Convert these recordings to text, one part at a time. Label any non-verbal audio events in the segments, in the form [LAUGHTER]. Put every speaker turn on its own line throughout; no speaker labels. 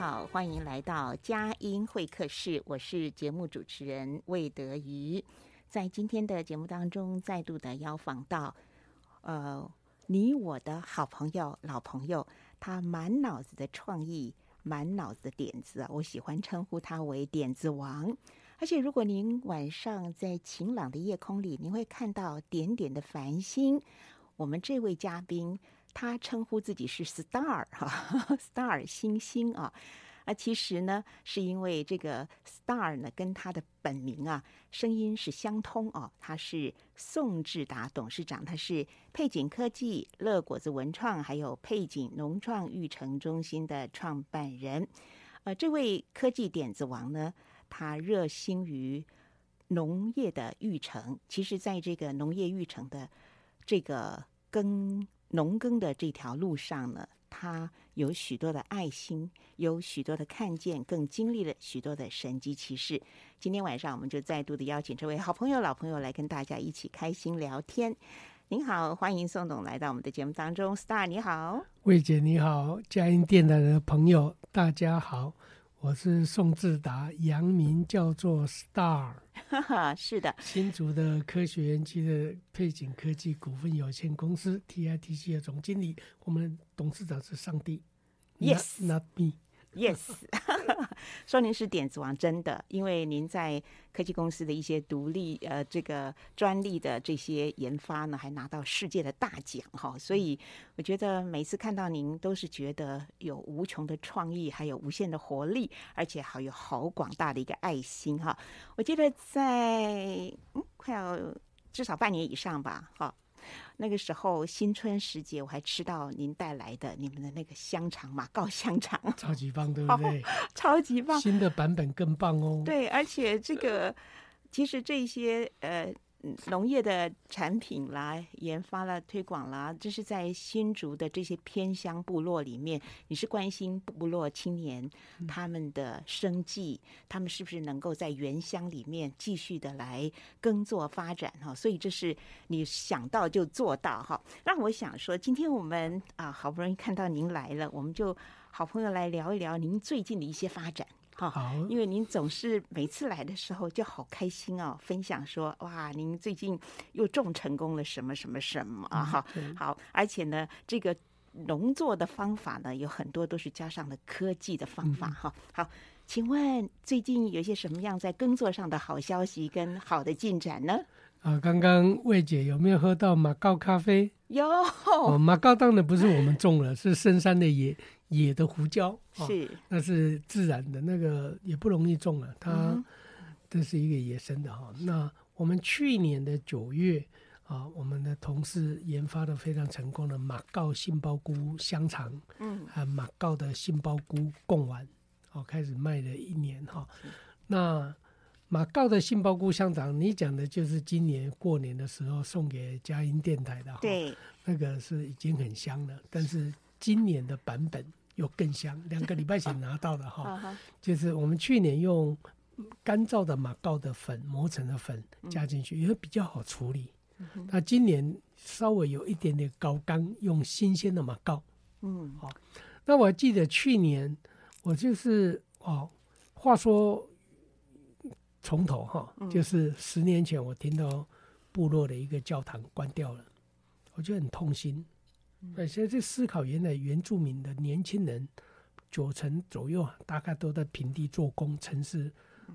好，欢迎来到佳音会客室，我是节目主持人魏德瑜。在今天的节目当中，再度的邀访到，呃，你我的好朋友、老朋友，他满脑子的创意，满脑子的点子，我喜欢称呼他为点子王。而且，如果您晚上在晴朗的夜空里，您会看到点点的繁星。我们这位嘉宾。他称呼自己是 star 哈，[LAUGHS] star 星星啊，啊，其实呢，是因为这个 star 呢跟他的本名啊声音是相通哦。他是宋志达董事长，他是配景科技、乐果子文创还有配景农创育成中心的创办人。呃，这位科技点子王呢，他热心于农业的育成。其实，在这个农业育成的这个耕。农耕的这条路上呢，他有许多的爱心，有许多的看见，更经历了许多的神迹奇事。今天晚上，我们就再度的邀请这位好朋友、老朋友来跟大家一起开心聊天。您好，欢迎宋董来到我们的节目当中。Star，你好，
魏姐你好，佳音电台的朋友大家好。我是宋志达，洋名叫做 Star，
哈哈，[LAUGHS] 是的，
新竹的科学园区的配景科技股份有限公司 TITC 的总经理，我们董事长是上帝
，Yes，Not
not me。
Yes，说您是点子王，真的，因为您在科技公司的一些独立呃这个专利的这些研发呢，还拿到世界的大奖哈，所以我觉得每次看到您都是觉得有无穷的创意，还有无限的活力，而且还有好广大的一个爱心哈。我记得在嗯快要至少半年以上吧，哈。那个时候新春时节，我还吃到您带来的你们的那个香肠马告香肠，
超级棒，对不对？[LAUGHS]
超级棒，
新的版本更棒哦。
对，而且这个其实这些呃。农业的产品啦，研发啦，推广啦，这是在新竹的这些偏乡部落里面，你是关心部落青年他们的生计，他们是不是能够在原乡里面继续的来耕作发展哈？所以这是你想到就做到哈。那我想说，今天我们啊好不容易看到您来了，我们就好朋友来聊一聊您最近的一些发展。好，因为您总是每次来的时候就好开心哦，分享说哇，您最近又种成功了什么什么什么啊？好，好，而且呢，这个农作的方法呢，有很多都是加上了科技的方法哈。好，请问最近有些什么样在耕作上的好消息跟好的进展呢？
啊，刚刚魏姐有没有喝到马告咖啡？
有。
哦，马告当然不是我们种了，是深山的野。野的胡椒
是、哦，
那是自然的，那个也不容易种了，它这是一个野生的哈、嗯。那我们去年的九月啊，我们的同事研发的非常成功的马告杏鲍菇香肠，嗯，还有马告的杏鲍菇贡丸，哦，开始卖了一年哈。那马告的杏鲍菇香肠，你讲的就是今年过年的时候送给佳音电台的哈，
对，
那个是已经很香了，但是今年的版本。又更香，两个礼拜前拿到的 [LAUGHS] 哈，就是我们去年用干燥的马告的粉磨成的粉加进去，也会比较好处理。那今年稍微有一点点高刚，用新鲜的马告。嗯，好。那我记得去年我就是哦，话说从头哈，就是十年前我听到部落的一个教堂关掉了，我就很痛心。而且在思考，原来原住民的年轻人九成左右大概都在平地做工，城市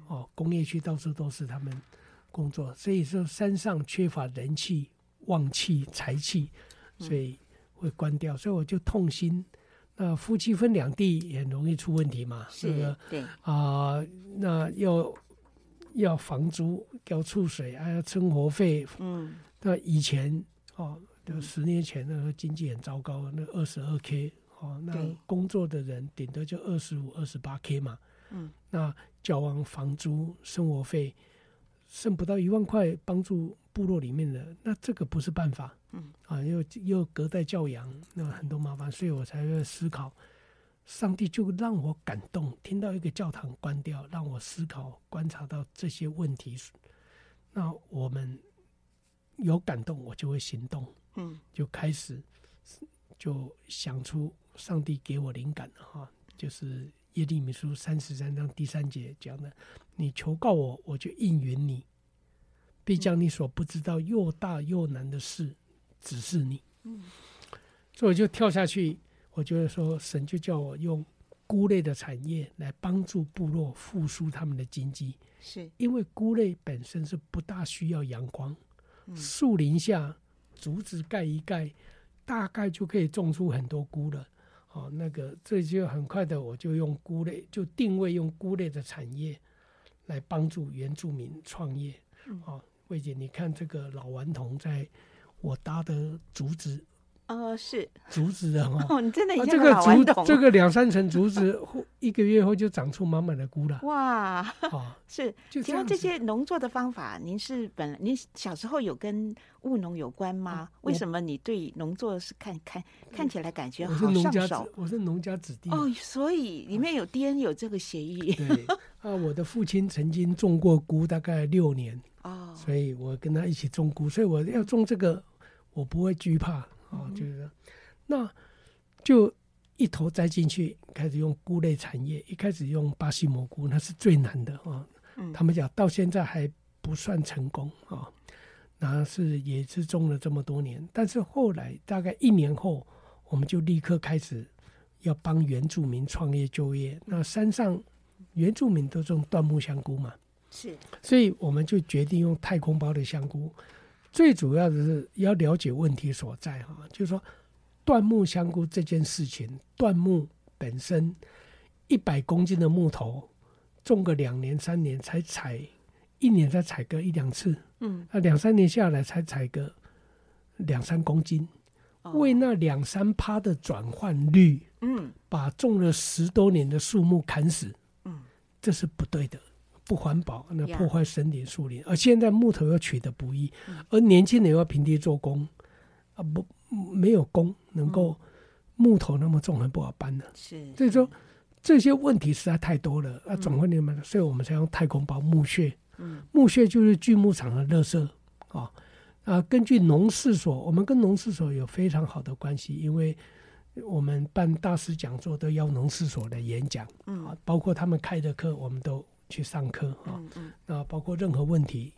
哦工业区到处都是他们工作，所以说山上缺乏人气、旺气、财气，所以会关掉。所以我就痛心。那夫妻分两地也容易出问题嘛？是的，对啊、呃，那要要房租、要出水，还要生活费。嗯，那以前哦。就十年前那个经济很糟糕，那二十二 k 哦，那工作的人顶多就二十五、二十八 k 嘛。嗯，那交完房租、生活费，剩不到一万块帮助部落里面的，那这个不是办法。嗯，啊，又又隔代教养，那很多麻烦，所以我才会思考，上帝就让我感动，听到一个教堂关掉，让我思考、观察到这些问题，那我们有感动，我就会行动。嗯，就开始就想出上帝给我灵感了哈，就是耶利米书三十三章第三节讲的：“你求告我，我就应允你，必将你所不知道又大又难的事指示你。”嗯，所以我就跳下去，我觉得说神就叫我用菇类的产业来帮助部落复苏他们的经济，是因为菇类本身是不大需要阳光，树林下。竹子盖一盖，大概就可以种出很多菇了。哦，那个这就很快的，我就用菇类，就定位用菇类的产业来帮助原住民创业。哦，魏姐，你看这个老顽童在我搭的竹子。
呃，是。
竹子的哈，
哦，你真的已经、
啊、这个竹，这个两三层竹子，一个月后就长出满满的菇了。哇，
哦，[LAUGHS] 是，请问这些农作的方法，您是本来您小时候有跟务农有关吗？为什么你对农作是看看看起来感觉好上手？
我是农家子弟。
哦，所以里面有 DNA 有这个协议。
对。啊，我的父亲曾经种过菇，大概六年哦，所以我跟他一起种菇，所以我要种这个，我不会惧怕。哦，就是，那就一头栽进去，开始用菇类产业。一开始用巴西蘑菇，那是最难的啊。嗯，他们讲到现在还不算成功啊。那是也是种了这么多年，但是后来大概一年后，我们就立刻开始要帮原住民创业就业。那山上原住民都种椴木香菇嘛，是，所以我们就决定用太空包的香菇。最主要的是要了解问题所在哈，就是说，断木香菇这件事情，断木本身一百公斤的木头，种个两年三年才采，一年才采个一两次，嗯，啊两三年下来才采个两三公斤，为那两三趴的转换率，嗯，把种了十多年的树木砍死，嗯，这是不对的。不环保，那破坏森林树林，而现在木头又取得不易，而年轻人又要平地做工，啊不，没有工能够木头那么重，很不好搬的。是，所以说这些问题实在太多了啊，总会你们，所以我们才用太空包木屑。嗯，木屑就是锯木厂的垃圾啊啊，根据农事所，我们跟农事所有非常好的关系，因为我们办大师讲座都要农事所的演讲，啊，包括他们开的课，我们都。去上课啊，那包括任何问题，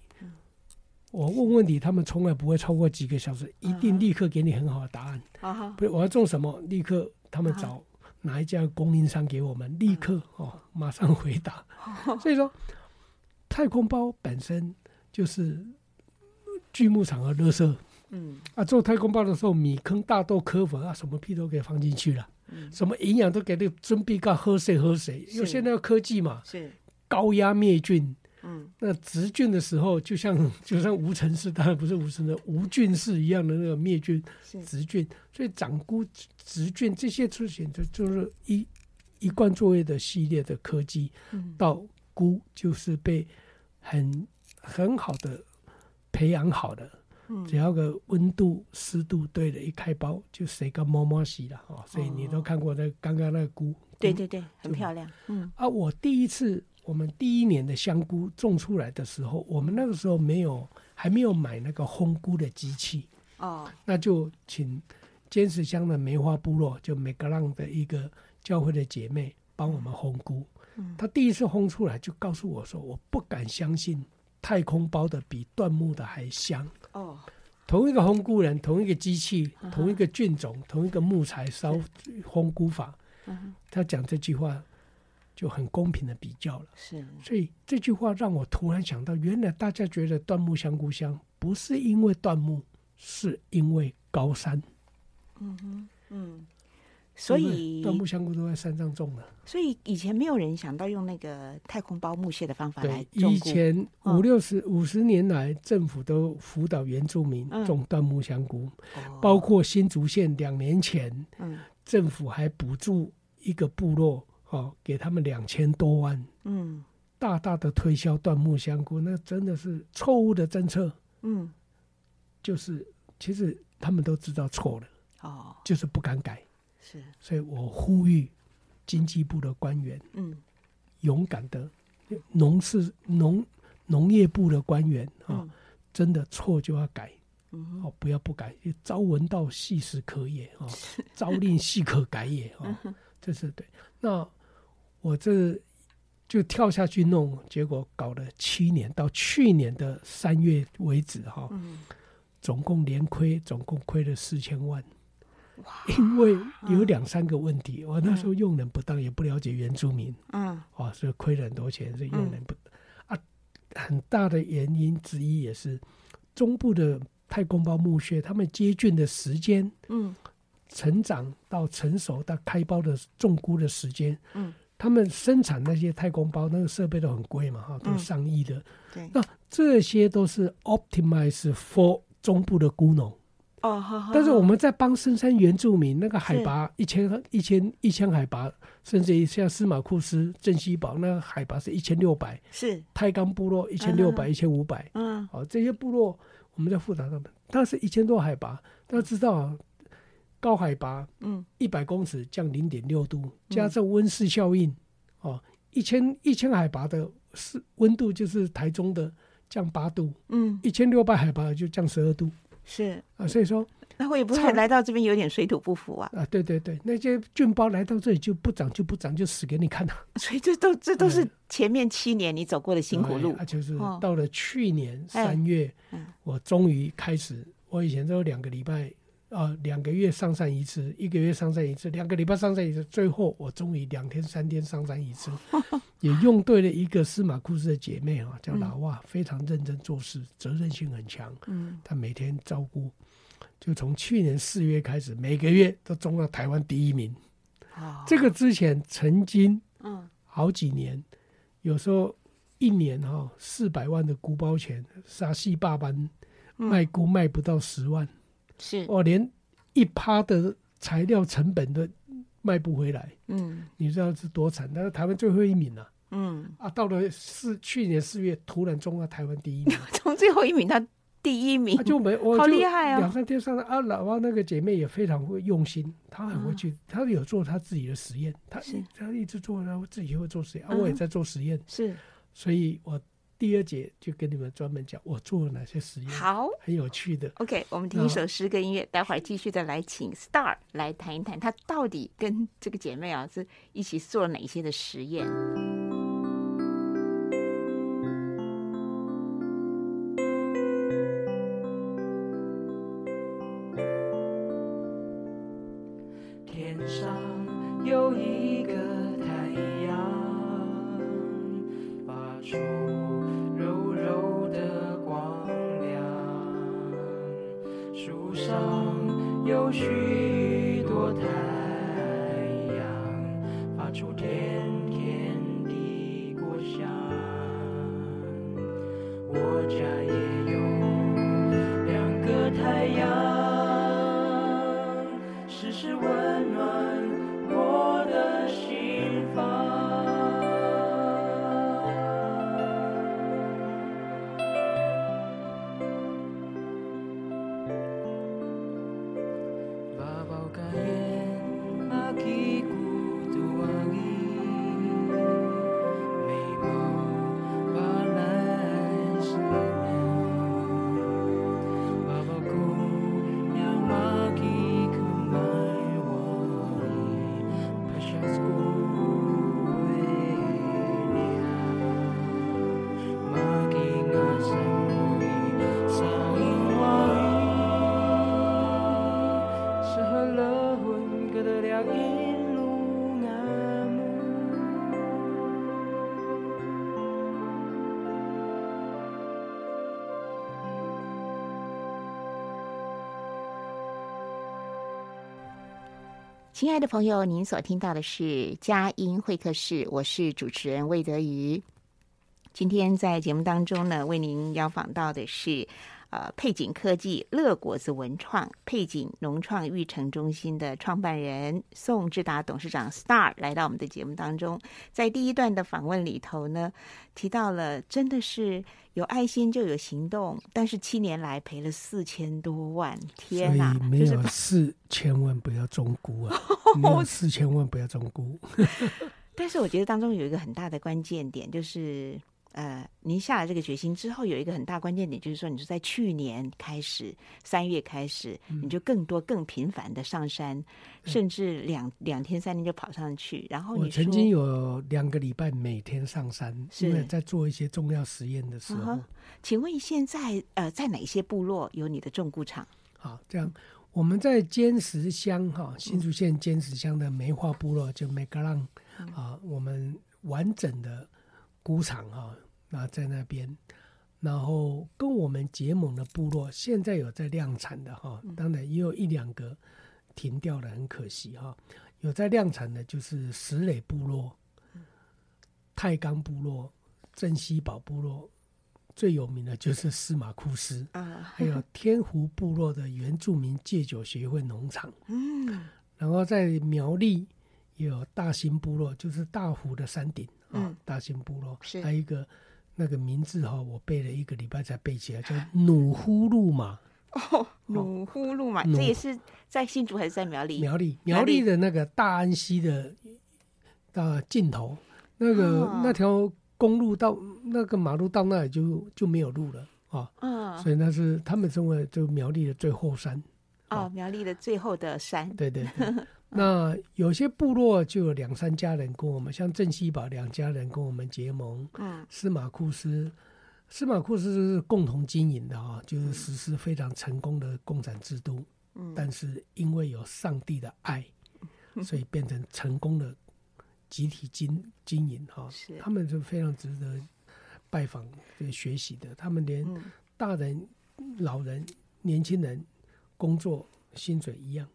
我问问题，他们从来不会超过几个小时，一定立刻给你很好的答案。不是我要种什么，立刻他们找哪一家供应商给我们，立刻哦，马上回答。所以说，太空包本身就是锯木厂和垃圾。嗯。啊，做太空包的时候，米坑、大豆、壳粉啊，什么屁都给放进去了，什么营养都给你准备个喝水喝水，因为现在要科技嘛。是。高压灭菌，嗯，那植菌的时候，就像 [LAUGHS] 就像无尘室，当然不是无尘的无菌室一样的那个灭菌植菌，所以长菇植菌这些出现的就是一一贯作业的系列的科技，嗯。到菇就是被很很好的培养好的，只要个温度湿度对了，一开包就谁个摸摸洗了哦，所以你都看过那刚刚那个菇，
对对对，很漂亮，嗯。
啊，我第一次。我们第一年的香菇种出来的时候，我们那个时候没有，还没有买那个烘菇的机器。哦，那就请尖石乡的梅花部落，就梅格浪的一个教会的姐妹帮我们烘菇。嗯，她第一次烘出来就告诉我说：“我不敢相信太空包的比椴木的还香。”哦，同一个烘菇人，同一个机器，同一个菌种，同一个木材烧烘菇法，他讲这句话就很公平的比较了。是，所以这句话让我突然想到，原来大家觉得椴木香菇香，不是因为椴木，是因为高山。嗯哼，嗯。
所以
椴木香菇都在山上种的，
所以以前没有人想到用那个太空包木屑的方法来种。
对，以前五六十五十年来，政府都辅导原住民种椴木香菇，嗯、包括新竹县两年前，嗯、政府还补助一个部落，哦，给他们两千多万，嗯，大大的推销椴木香菇，那真的是错误的政策，嗯，就是其实他们都知道错了，哦，就是不敢改。是，所以我呼吁经济部的官员，嗯，勇敢的农事农农业部的官员啊，嗯、真的错就要改，嗯、哦，不要不改，朝闻道，夕死可也啊，是 [LAUGHS] 朝令夕可改也啊，这是对。那我这就跳下去弄，结果搞了七年，到去年的三月为止哈，哦嗯、总共连亏，总共亏了四千万。因为有两三个问题，我那时候用人不当，也不了解原住民，嗯，哦，所以亏了很多钱，所以用人不当啊。很大的原因之一也是中部的太空包墓穴，他们接菌的时间，嗯，成长到成熟到开包的种菇的时间，嗯，他们生产那些太空包，那个设备都很贵嘛，哈，都上亿的，对，那这些都是 optimize for 中部的孤农。哦，好好。但是我们在帮深山原住民，那个海拔一千、一千、一千海拔，甚至于像司马库斯、镇西堡，那个海拔是一千六百。是。泰冈部落一千六百、一千五百。嗯。好，这些部落我们在辅导他们，但是一千多海拔，大家知道啊，高海拔，嗯，一百公尺降零点六度，加上温室效应，哦，一千一千海拔的是温度就是台中的降八度，嗯，一千六百海拔就降十二度。是啊，所以说
那会不会来到这边有点水土不服啊？
啊，对对对，那些菌包来到这里就不长就不长，就死给你看了。[LAUGHS]
所以这都这都是前面七年你走过的辛苦路。
啊，就是到了去年三月，我终于开始。我以前都有两个礼拜啊，两个月上山一次，一个月上山一次，两个礼拜上山一次，最后我终于两天三天上山一次。[LAUGHS] 也用对了一个司马库斯的姐妹啊，叫老哇，非常认真做事，责任心很强。嗯，她每天照顾，就从去年四月开始，每个月都中了台湾第一名。哦，这个之前曾经，嗯，好几年，有时候一年哈四百万的菇包钱，杀细霸班卖菇卖不到十万，是哦，连一趴的材料成本都。卖不回来，嗯，你知道是多惨？但是台湾最后一名了，嗯啊，到了四去年四月，突然中了台湾第一名，[LAUGHS]
从最后一名他第一名，
他就没，我
好厉害啊！
两三天上来啊，老王那个姐妹也非常会用心，她很会去，她有做她自己的实验，她她一直做，然后自己会做实验啊，我也在做实验，是，所以我。第二节就跟你们专门讲我做了哪些实验，好，很有趣的。
OK，我们听一首诗歌音乐，待会儿继续的来请 Star 来谈一谈，他到底跟这个姐妹啊是一起做了哪些的实验。路上
有许多太阳发出甜甜的果香我家也
亲爱的朋友，您所听到的是佳音会客室，我是主持人魏德瑜。今天在节目当中呢，为您邀访到的是。呃，配景科技乐果子文创配景农创育成中心的创办人宋志达董事长 Star 来到我们的节目当中，在第一段的访问里头呢，提到了真的是有爱心就有行动，但是七年来赔了四千多万，天哪！
没有四千万不要中估啊，[LAUGHS] 没有四千万不要中估。[LAUGHS]
但是我觉得当中有一个很大的关键点就是。呃，您下了这个决心之后，有一个很大关键点，就是说，你是在去年开始，三月开始，你就更多、更频繁的上山，嗯、甚至两两天、三天就跑上去。然后你
我曾经有两个礼拜每天上山，是因为在做一些重要实验的时候。Uh-huh.
请问现在呃，在哪些部落有你的种菇场？
好，这样我们在尖石乡哈，新竹县尖石乡的梅花部落，就梅格浪啊，我们完整的菇场哈。那在那边，然后跟我们结盟的部落，现在有在量产的哈，当然也有一两个停掉了，很可惜哈。有在量产的，就是石磊部落、太钢部落、镇西堡部落，最有名的就是司马库斯啊，还有天湖部落的原住民戒酒协会农场。[LAUGHS] 嗯，然后在苗栗也有大兴部落，就是大湖的山顶啊，大兴部落还有一个。那个名字哈，我背了一个礼拜才背起来，叫努呼路嘛。
哦，努呼路嘛，这也是在新竹还是在苗栗？
苗栗，苗栗的那个大安溪的的尽头，那个、哦、那条公路到那个马路到那里就就没有路了啊。嗯、哦，所以那是他们称为就苗栗的最后山。
哦，苗栗的最后的山。
对对对。[LAUGHS] 那有些部落就有两三家人跟我们，像郑西堡两家人跟我们结盟。嗯，司马库斯，司马库斯是共同经营的啊，就是实施非常成功的共产制度。嗯，但是因为有上帝的爱，所以变成成功的集体经经营哈。是，他们就非常值得拜访、学习的。他们连大人、老人、年轻人工作薪水一样。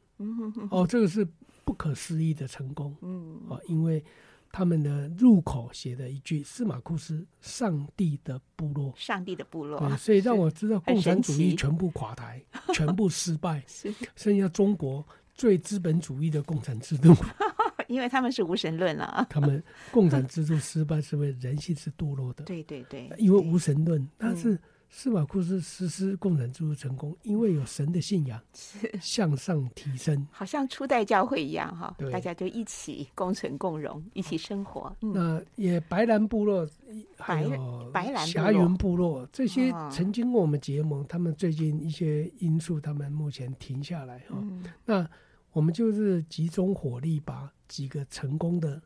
哦，这个是不可思议的成功。嗯，哦，因为他们的入口写的一句“司马库斯，上帝的部落”，
上帝的部落，
对，所以让我知道共产主义全部垮台，全部失败，[LAUGHS] 剩下中国最资本主义的共产制度。[LAUGHS]
因为他们是无神论了，
他们共产制度失败是因为人性是堕落的。[LAUGHS]
对对对，
因为无神论，但是。司马库斯实施共产制度成功，因为有神的信仰，[LAUGHS] 向上提升，
好像初代教会一样哈，大家就一起共存共荣，一起生活。嗯、
那也白兰部落，还有白兰霞云部落这些曾经跟我们结盟，他们最近一些因素，他们目前停下来哈。嗯、那我们就是集中火力，把几个成功的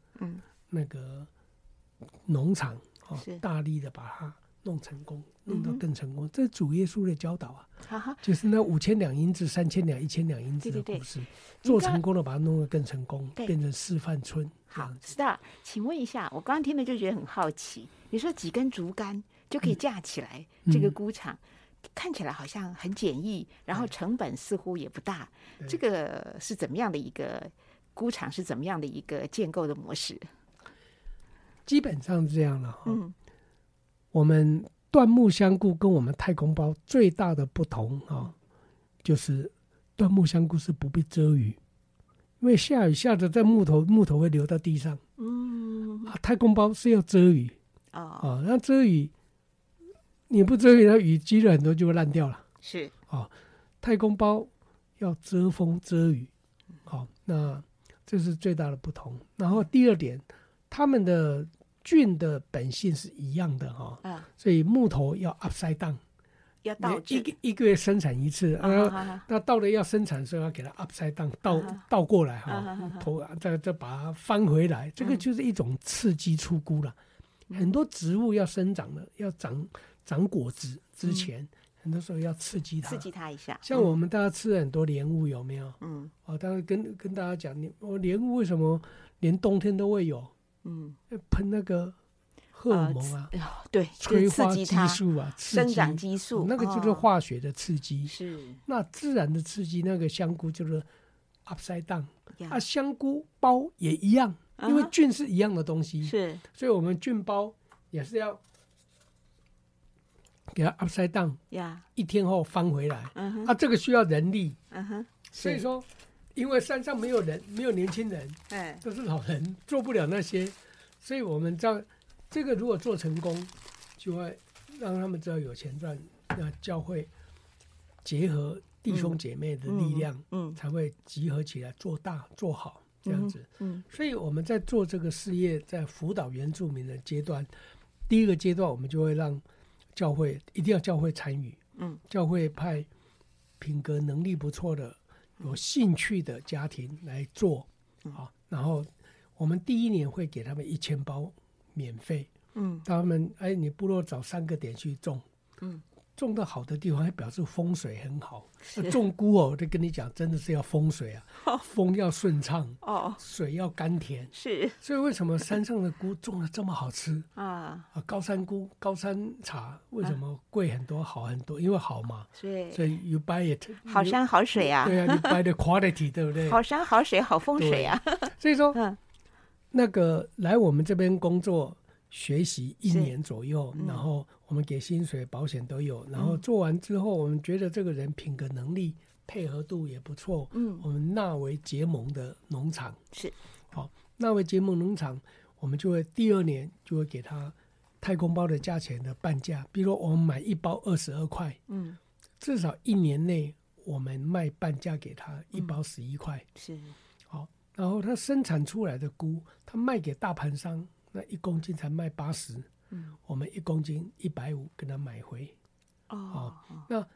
那个农场啊，大力的把它。弄成功，弄到更成功，嗯、这是主耶稣的教导啊！哈哈，就是那五千两银子、三千两、一千两银子的故事，对对对，做成功了，把它弄得更成功，变成示范村。
好，Star，请问一下，我刚刚听了就觉得很好奇，你说几根竹竿就可以架起来这个菇场，嗯、看起来好像很简易，然后成本似乎也不大，这个是怎么样的一个菇场？是怎么样的一个建构的模式？
基本上是这样的哈。嗯我们椴木香菇跟我们太空包最大的不同啊，就是椴木香菇是不必遮雨，因为下雨下着在木头，木头会流到地上。嗯，啊，太空包是要遮雨啊，啊，那遮雨你不遮雨，那雨积了很多就会烂掉了。
是
啊，太空包要遮风遮雨，好，那这是最大的不同。然后第二点，他们的。菌的本性是一样的哈，嗯，所以木头要 upside down，
要倒
一个一个月生产一次，啊，那到了要生产的时候要给它 upside down，倒倒过来哈，头再再把它翻回来，这个就是一种刺激出菇了。很多植物要生长的，要长长果子之前，很多时候要刺激它，
刺激它一下。
像我们大家吃很多莲雾有没有？嗯，哦，当然跟跟大家讲，你我莲雾为什么连冬天都会有？嗯，喷那个荷尔蒙啊，呃、
对，
催化激素啊，
生长激素，
那个就是化学的刺激。
是、哦，
那自然的刺激，那个香菇就是 upside down。
呀。
啊，香菇包也一样，因为菌是一样的东西，
是，
所以我们菌包也是要给它 upside down，
呀，
一天后翻回
来。
啊，这个需要人力，所以说，因为山上没有人，没有年轻人，
哎，
都是老人，做不了那些，所以我们这样，这个如果做成功，就会让他们知道有钱赚，那教会结合弟兄姐妹的力量，
嗯，
才会集合起来做大做好这样子。
嗯，
所以我们在做这个事业，在辅导原住民的阶段，第一个阶段我们就会让教会一定要教会参与，
嗯，
教会派品格能力不错的、有兴趣的家庭来做，啊，然后我们第一年会给他们一千包免费，
嗯，
他们哎，你部落找三个点去种，
嗯。
种的好的地方，还表示风水很好。种菇哦，我就跟你讲，真的是要风水啊，[LAUGHS] 风要顺畅
哦，
水要甘甜。
是，
所以为什么山上的菇种的这么好吃 [LAUGHS]
啊？
啊，高山菇、高山茶为什么贵很多、好很多？因为好嘛。
所以，
所以 you buy it，
好山好水啊。
对啊，，you [LAUGHS] buy the quality，对不对？
好山好水好风水啊。
所以说，嗯那个来我们这边工作。学习一年左右，嗯、然后我们给薪水、保险都有。然后做完之后，我们觉得这个人品格能力、配合度也不错。嗯，我们纳为结盟的农场
是
好，纳为结盟农场，我们就会第二年就会给他太空包的价钱的半价。比如说我们买一包二十二块，嗯，至少一年内我们卖半价给他，一包十一块。
是
好，然后他生产出来的菇，他卖给大盘商。那一公斤才卖八十，嗯，我们一公斤一百五给他买回，哦，那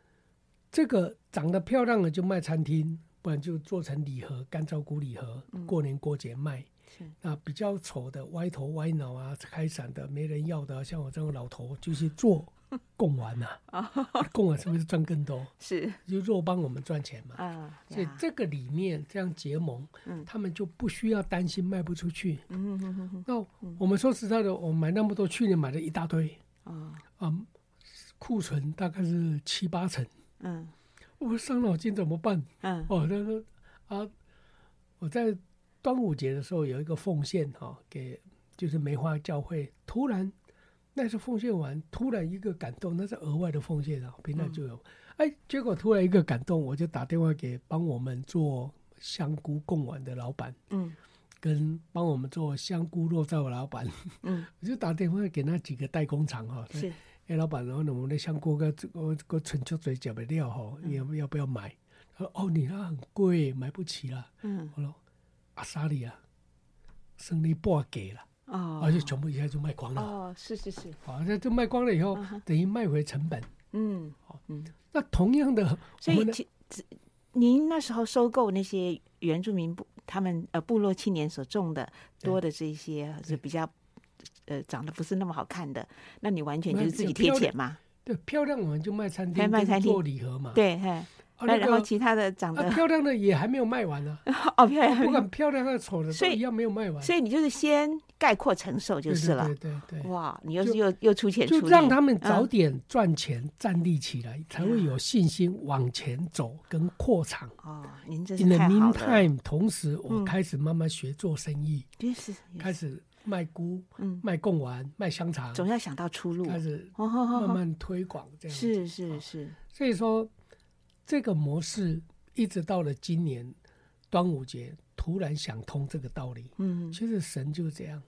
这个长得漂亮的就卖餐厅，不然就做成礼盒，干燥菇礼盒，过年过节卖。是，那比较丑的歪头歪脑啊，开伞的没人要的，像我这种老头就去做。贡丸呐，[LAUGHS] 贡丸是不是赚更多？
是，
就做帮我们赚钱嘛。
啊，
所以这个里面这样结盟，他们就不需要担心卖不出去。嗯嗯嗯嗯。那我们说实在的，我们买那么多，去年买了一大堆。啊啊，库存大概是七八成。嗯，我伤脑筋怎么办？嗯，哦，他说啊，我在端午节的时候有一个奉献哈，给就是梅花教会，突然。那是奉献完，突然一个感动，那是额外的奉献啊，平常就有。哎、嗯，结果突然一个感动，我就打电话给帮我们做香菇贡丸的老板，嗯，跟帮我们做香菇肉燥的老板，嗯，[LAUGHS] 我就打电话给那几个代工厂哈，是，哎，老板，然后呢我们的香菇个个个春秋水饺的料哈，你要要不要买？他说哦，你那很贵，买不起了。嗯，我说阿莎莉啊，生意不给了。哦，而且全部一下就卖光了。
哦，是是是。
好，那就卖光了以后，等于卖回成本。
嗯，好，嗯。
那同样的，
所以其您那时候收购那些原住民部他们呃部落青年所种的多的这些是比较呃长得不是那么好看的，那你完全就是自己贴钱嘛？
对，漂亮我们就卖餐厅，卖餐厅做礼盒嘛。
对，嘿那然后其他的长得
漂亮的也还没有卖完呢。[LAUGHS]
哦，漂亮，
不管漂亮和丑的，所以一样没有卖完。
所以你就是先概括承受就是了。
对对对。
哇，你又又又出钱出力，
就让他们早点赚钱，站立起来，才会有信心往前走跟扩场。
哦，您这
In the meantime，同时我开始慢慢学做生意，开始卖菇，卖贡丸，卖香肠，
总要想到出路，
开始慢慢推广这样。
是是是。
所以说。这个模式一直到了今年端午节，突然想通这个道理。嗯，其实神就是这样。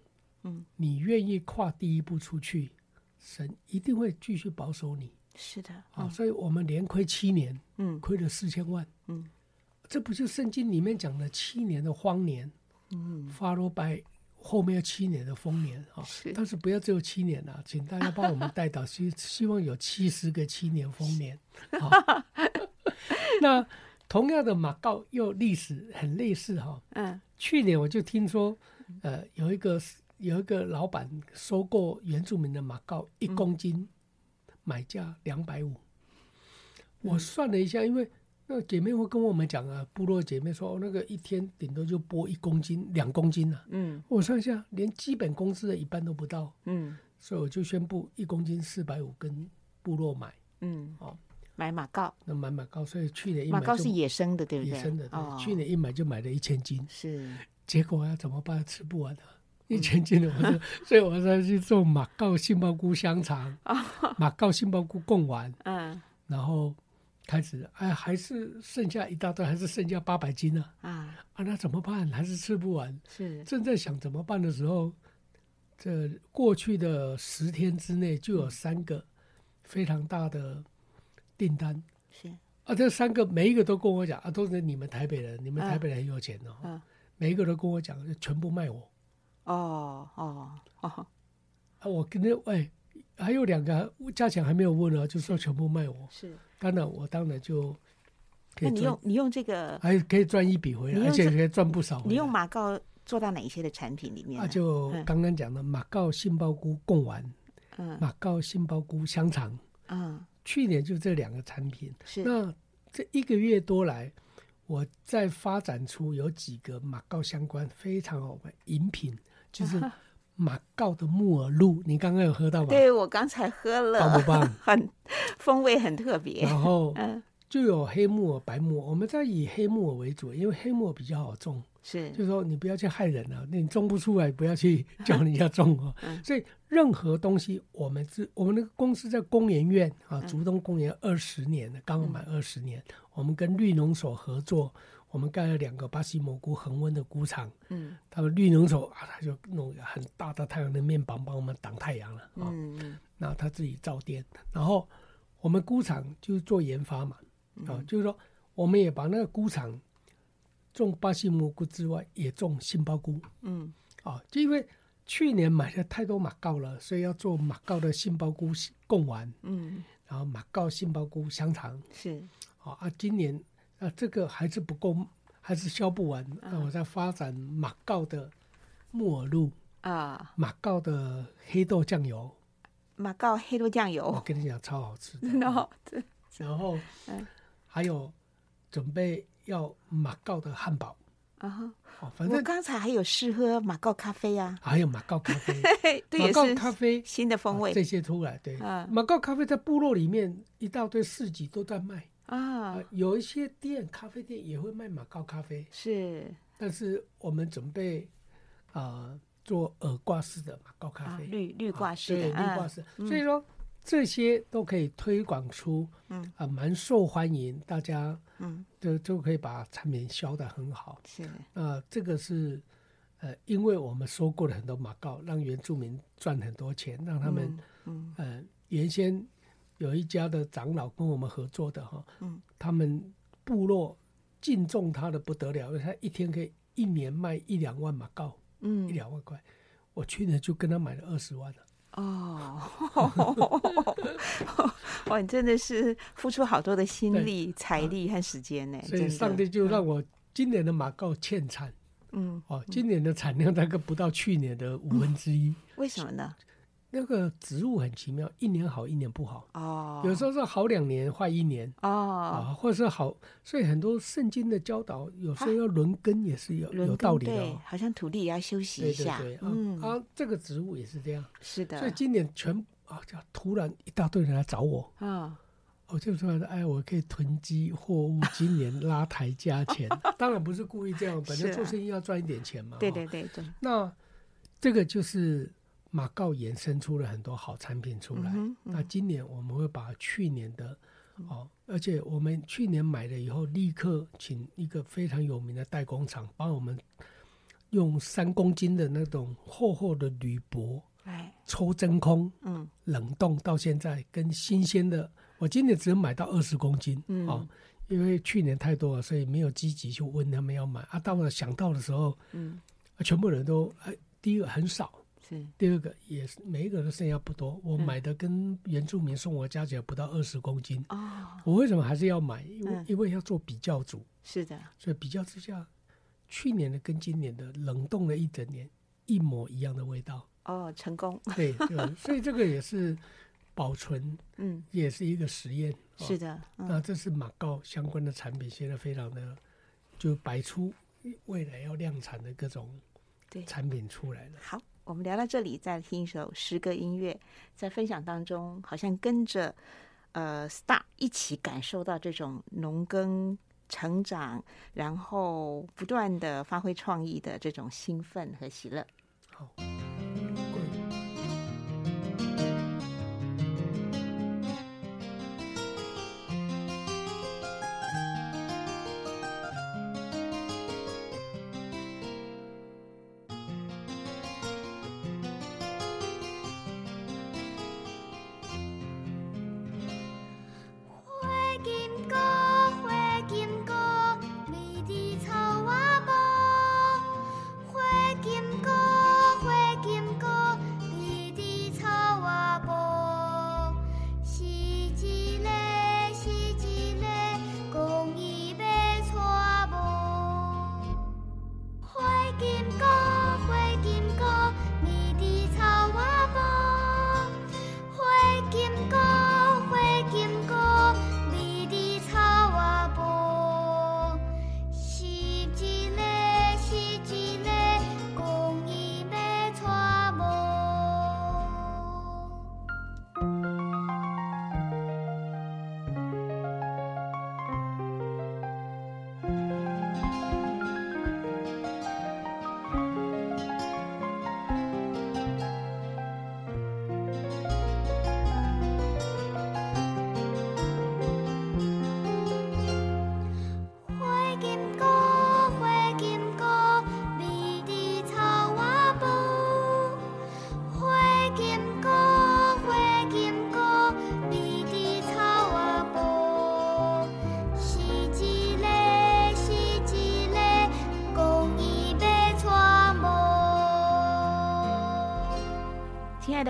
嗯，你愿意跨第一步出去，神一定会继续保守你。
是的，
啊，所以我们连亏七年，嗯，亏了四千万。嗯，这不就圣经里面讲的七年的荒年？嗯，发罗白后面有七年的丰年啊。是，但是不要只有七年啊，请大家帮我们带到希 [LAUGHS] 希望有七十个七年丰年。啊。[LAUGHS] 那同样的马告又历史很类似哈，嗯，去年我就听说，呃，有一个有一个老板收购原住民的马告，一公斤买价两百五，我算了一下，因为那姐妹会跟我们讲啊，部落姐妹说，那个一天顶多就剥一公斤、两公斤了，嗯，我算一下，连基本工资的一半都不到，嗯，所以我就宣布一公斤四百五跟部落买，嗯，哦。
买马告，
那买马告，所以去年一
马告是野生的，对不对？
野生的，对。
哦、
去年一买就买了一千斤，
是。
结果要怎么办？吃不完一千斤的，我说，所以我才去做马告杏鲍菇香肠，马告杏鲍菇贡丸，嗯，然后开始，哎，还是剩下一大堆，还是剩下八百斤呢、啊，啊，啊，那怎么办？还是吃不完，
是。正
在想怎么办的时候，这过去的十天之内就有三个非常大的订单，是。啊，这三个每一个都跟我讲啊，都是你们台北人，你们台北人很有钱哦。嗯每一个都跟我讲，全部卖我。
哦哦哦，
啊，我跟那哎，还有两个价钱还没有问呢，就说全部卖我。
是，
当然我当然就，
那你用你用这个
还可以赚一笔回来，而且可以赚不少。
你用马告做到哪一些的产品里面？
啊，就刚刚讲的马告杏鲍菇贡丸，嗯，马告杏鲍菇香肠，嗯，去年就这两个产品。
是，
那这一个月多来。我在发展出有几个马告相关非常好的饮品，就是 [LAUGHS] 马告的木耳露。你刚刚有喝到吗？
对，我刚才喝了，
棒不棒？[LAUGHS]
很风味很特别。
然后，[LAUGHS] 就有黑木耳、白木耳。我们在以黑木耳为主，因为黑木耳比较好种。
是，
就是说你不要去害人了，那你种不出来，不要去叫人家种哦。所以任何东西，我们是我们那个公司在公研院啊，竹东公园二十年了，刚刚满二十年。我们跟绿农所合作，我们盖了两个巴西蘑菇恒温的菇场。嗯，他们绿能手啊，他就弄个很大的太阳能面板帮我们挡太阳了。嗯嗯，然后他自己造电，然后我们菇场就是做研发嘛。啊，就是说我们也把那个菇场。种巴西蘑菇之外，也种杏鲍菇。嗯，啊，就因为去年买了太多马告了，所以要做马告的杏鲍菇贡丸。嗯，然后马告杏鲍菇香肠。
是，
啊啊，今年啊这个还是不够，还是消不完。那、啊、我在发展马告的木耳露啊，马告的黑豆酱油，
马告黑豆酱油，
我跟你讲超好吃的。[LAUGHS]
然后，
然后，嗯，还有准备。要马告的汉堡
啊，哦，反正我刚才还有试喝马告咖啡啊，
还有马告咖啡，[LAUGHS]
对，
马告咖啡
新的风味，
这些出来，对，马告咖啡在部落里面一大堆市集都在卖啊，有一些店咖啡店也会卖马告咖啡，
是，
但是我们准备啊做耳挂式的马告咖啡，
绿绿挂式
对，绿挂式，所以说。这些都可以推广出，嗯。啊，蛮受欢迎，大家嗯，就就可以把产品销得很好。
是，
啊，这个是，呃，因为我们收购了很多马告，让原住民赚很多钱，让他们，嗯，呃，原先有一家的长老跟我们合作的哈，嗯，他们部落敬重他的不得了，因为他一天可以一年卖一两万马告，嗯，一两万块，我去年就跟他买了二十万了。
哦，[LAUGHS] 哇！你真的是付出好多的心力、财力和时间呢。
所以上帝就让我今年的马告欠产。嗯，哦，今年的产量大概不到去年的五分之一。
为什么呢？
那个植物很奇妙，一年好，一年不好。哦，有时候是好两年，坏一年。哦，啊，或者是好，所以很多圣经的教导，有时候要轮耕也是有有道理的。
对，好像土地也要休息一下。
对对对，嗯，啊，这个植物也是这样。
是的。
所以今年全啊，就突然一大堆人来找我。啊，我就说，哎，我可以囤积货物，今年拉抬价钱。[LAUGHS] 当然不是故意这样，本来做生意要赚一点钱嘛。
对对对对。
那这个就是。马告衍生出了很多好产品出来。嗯嗯、那今年我们会把去年的，哦，而且我们去年买了以后，立刻请一个非常有名的代工厂帮我们用三公斤的那种厚厚的铝箔，哎，抽真空，嗯，冷冻到现在跟新鲜的，我今年只能买到二十公斤，嗯，哦，因为去年太多了，所以没有积极去问他们要买啊。到了想到的时候，嗯，全部人都哎，第一个很少。是第二个也是每一个都剩下不多，我买的跟原住民送我加起来不到二十公斤。哦，我为什么还是要买？因为因为要做比较组。
是的，
所以比较之下，去年的跟今年的冷冻了一整年，一模一样的味道。
哦，成功。
对对，所以这个也是保存，[LAUGHS] 嗯，也是一个实验。
是的，
那这是马告相关的产品，现在非常的就摆出未来要量产的各种产品出来了。
好。我们聊到这里，再听一首诗歌音乐，在分享当中，好像跟着呃 Star 一起感受到这种农耕成长，然后不断的发挥创意的这种兴奋和喜乐。
好。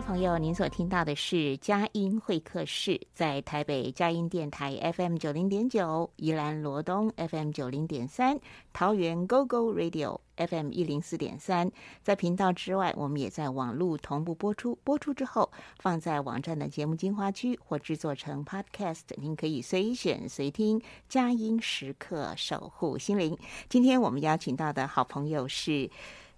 朋友，您所听到的是佳音会客室，在台北佳音电台 FM 九零点九，宜兰罗东 FM 九零点三，桃园 GO GO Radio FM 一零四点三。在频道之外，我们也在网络同步播出。播出之后，放在网站的节目精华区或制作成 Podcast，您可以随选随听。佳音时刻守护心灵。今天我们邀请到的好朋友是。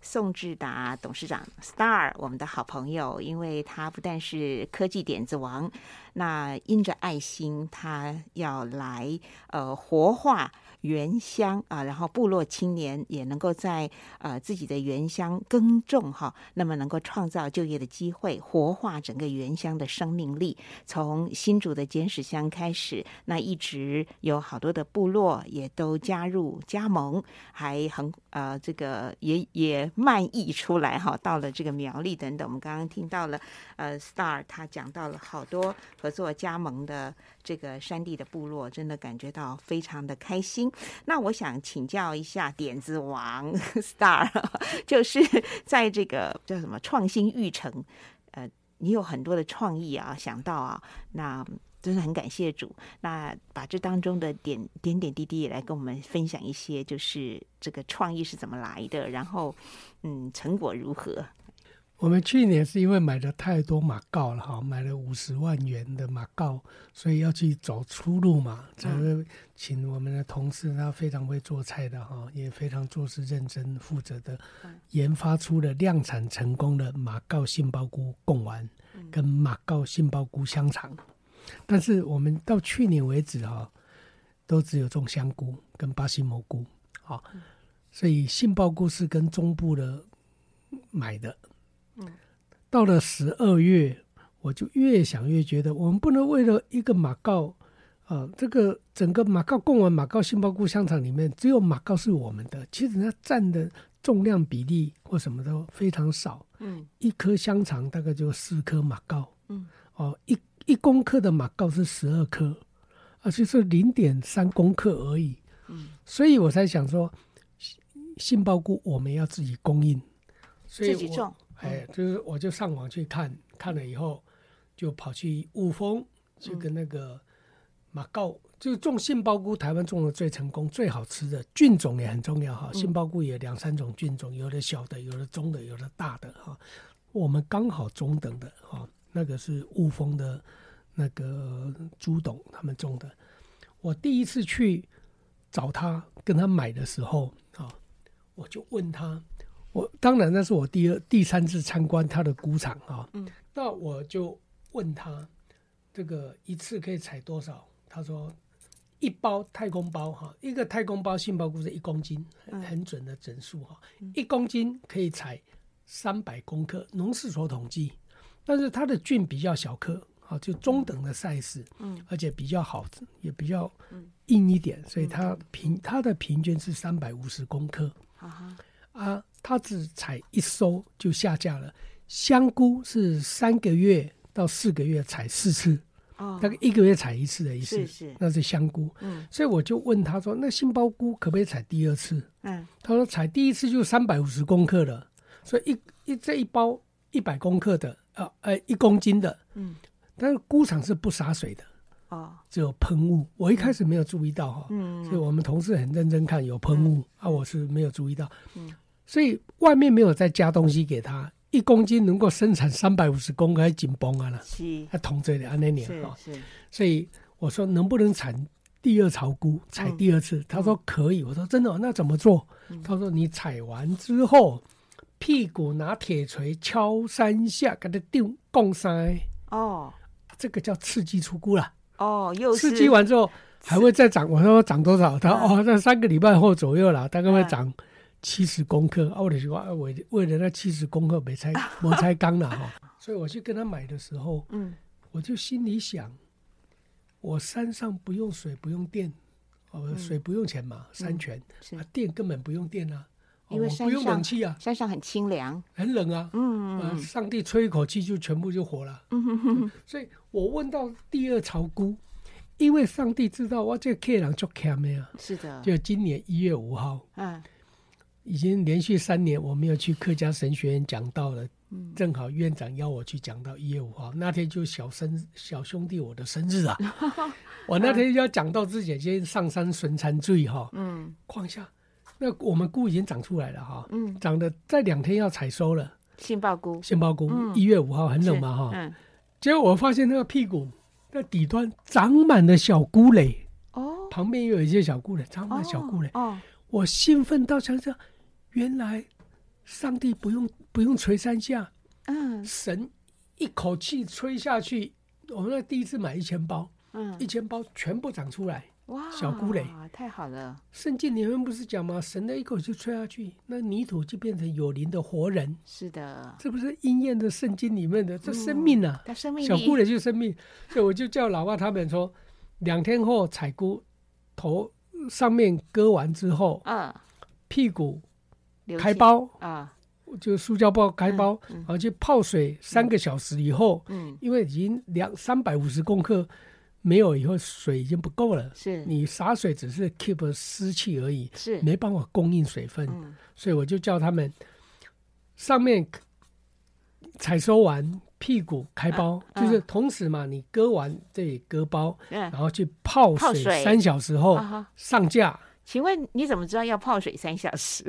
宋智达董事长，Star，我们的好朋友，因为他不但是科技点子王，那因着爱心，他要来呃活化。原乡啊，然后部落青年也能够在呃自己的原乡耕种哈，那么能够创造就业的机会，活化整个原乡的生命力。从新竹的尖石乡开始，那一直有好多的部落也都加入加盟，还很呃这个也也漫溢出来哈，到了这个苗栗等等。我们刚刚听到了呃 Star 他讲到了好多合作加盟的这个山地的部落，真的感觉到非常的开心。那我想请教一下点子王 [LAUGHS] Star，[LAUGHS] 就是在这个叫什么创新育成，呃，你有很多的创意啊，想到啊，那真的很感谢主。那把这当中的点点点滴滴也来跟我们分享一些，就是这个创意是怎么来的，然后嗯，成果如何？
我们去年是因为买的太多马告了哈，买了五十万元的马告，所以要去走出路嘛，才会请我们的同事，他非常会做菜的哈，也非常做事认真负责的，研发出了量产成功的马告杏鲍菇贡丸跟马告杏鲍菇香肠。但是我们到去年为止哈，都只有种香菇跟巴西蘑菇啊，所以杏鲍菇是跟中部的买的。嗯，到了十二月，我就越想越觉得，我们不能为了一个马告，啊，这个整个马告贡丸、马告杏鲍菇香肠里面，只有马告是我们的，其实它占的重量比例或什么都非常少。嗯，一颗香肠大概就四颗马告。嗯，哦，一一公克的马告是十二颗，而且是零点三公克而已。嗯，所以我才想说，杏鲍菇我们要自己供应，所以我
自己种。
哎，就是我就上网去看，看了以后，就跑去雾峰去跟那个马告，嗯、就种杏鲍菇，台湾种的最成功、最好吃的菌种也很重要哈。杏鲍菇也两三种菌种，有的小的，有的中的，有的大的哈。我们刚好中等的哈，那个是雾峰的那个朱董他们种的。我第一次去找他跟他买的时候啊，我就问他。我当然那是我第二、第三次参观他的菇场啊。嗯，那我就问他，这个一次可以采多少？他说一包太空包哈，一个太空包杏鲍菇是一公斤，很准的整数哈，一公斤可以采三百公克，农事所统计，但是它的菌比较小颗。好，就中等的 size，嗯，而且比较好，也比较硬一点，所以它平它的平均是三百五十公克，啊，啊，他只采一收就下架了。香菇是三个月到四个月采四次，哦，大概一个月采一次的意思，是是，那是香菇，嗯，所以我就问他说，那杏鲍菇可不可以采第二次？嗯，他说采第一次就三百五十公克了，所以一一这一包一百公克的，啊，呃，一公斤的，嗯。但是菇场是不洒水的，哦，只有喷雾。我一开始没有注意到哈，嗯，所以我们同事很认真看有喷雾，啊，我是没有注意到，嗯，所以外面没有再加东西给他，一公斤能够生产三百五十公克，还紧绷啊了，是，他同这里啊那年哈，所以我说能不能产第二槽菇，采第二次？他说可以，我说真的，那怎么做？他说你采完之后，屁股拿铁锤敲三下，给它定共塞哦。这个叫刺激出菇了哦，又刺激完之后还会再长。我说长多少？他哦，那三个礼拜后左右了，大概会长七十公克。啊，我的说，我为了那七十公克 [LAUGHS] 没拆，没拆缸了哈。所以我去跟他买的时候，嗯，我就心里想，我山上不用水，不用电，哦，水不用钱嘛，山泉啊，电根本不用电啊。
因为山上山上很清凉，
很冷啊。嗯，嗯，上帝吹一口气就全部就活了。嗯哼哼。所以我问到第二槽菇，因为上帝知道我这个客人做欠的啊。是的。就今年一月五号，嗯，已经连续三年我没有去客家神学院讲道了。嗯。正好院长邀我去讲到，一月五号那天就小生小兄弟我的生日啊。[LAUGHS] 我那天要讲到之前先上山巡参罪哈。嗯。况下。那我们菇已经长出来了哈，嗯，长得再两天要采收了。
杏鲍菇，
杏鲍菇，一、嗯、月五号很冷嘛哈，嗯，结果我发现那个屁股那底端长满了小菇蕾，哦，旁边也有一些小菇蕾，长满了小菇蕾，哦，哦我兴奋到想想，原来上帝不用不用锤三下，嗯，神一口气吹下去，我们那第一次买一千包，嗯，一千包全部长出来。哇，小菇蕾，
太好了！
圣经里面不是讲吗？神的一口气吹下去，那泥土就变成有灵的活人。
是的，
这不是应验的圣经里面的这生命啊！
嗯、生命
小菇蕾就是生命，所以我就叫老爸他们说，[LAUGHS] 两天后采菇，头上面割完之后，嗯，屁股开包啊，就塑胶包开包，然后去泡水三个小时以后，嗯，因为已经两三百五十公克。没有以后水已经不够了，是。你洒水只是 keep 湿气而已，是。没办法供应水分，嗯、所以我就叫他们上面采收完屁股开包，啊、就是同时嘛，你割完这里割包，嗯、然后去泡水三小时后上架。
请问你怎么知道要泡水三小时？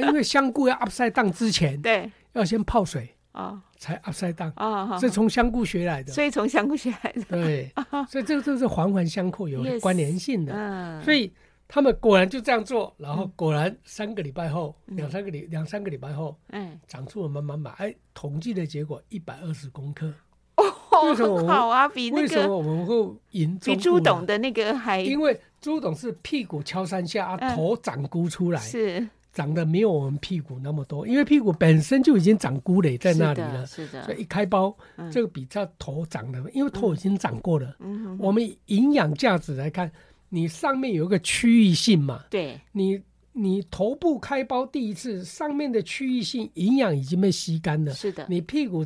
因为香菇要 upside down 之前，
对，
要先泡水。啊，才 upside down 啊，是从香菇学来的，
所以从香菇学来的，
对，所以这个就是环环相扣，有关联性的。嗯，所以他们果然就这样做，然后果然三个礼拜后，两三个礼两三个礼拜后，嗯，长出了满满满，哎，统计的结果一百二十公克。
哦，[LAUGHS] 为什么好啊，比那个
为什么我们会赢？
比朱董的那个还？
因为朱董是屁股敲三下，头长菇出来是。长得没有我们屁股那么多，因为屁股本身就已经长菇蕾在那里了，是的，是的，所以一开包，嗯、这个比较头长的，因为头已经长过了。嗯嗯、我们营养价值来看，你上面有一个区域性嘛，对，你你头部开包第一次，上面的区域性营养已经被吸干了，是的，你屁股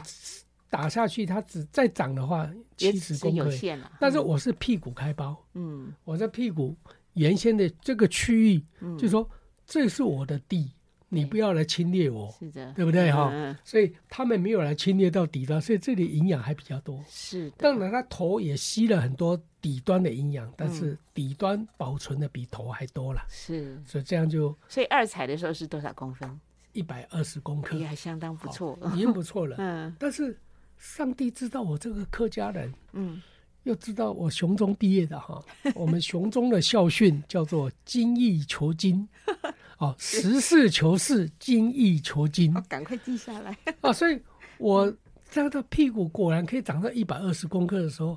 打下去，它只再长的话七十公克，限了。但是我是屁股开包，嗯，我在屁股原先的这个区域，嗯、就是说。这是我的地，你不要来侵略我，是的，对不对哈？所以他们没有来侵略到底端，所以这里营养还比较多。是的，当然它头也吸了很多底端的营养，但是底端保存的比头还多了。是，所以这样就，
所以二采的时候是多少公分？
一百二十公克，
也还相当不错，
已经不错了。[LAUGHS] 嗯，但是上帝知道我这个客家人，嗯。又知道我雄中毕业的哈，[LAUGHS] 我们雄中的校训叫做精益求精，[LAUGHS] 哦，实事求是，精益求精，
赶快记下来 [LAUGHS]
啊！所以我这样的屁股果然可以长到一百二十公克的时候，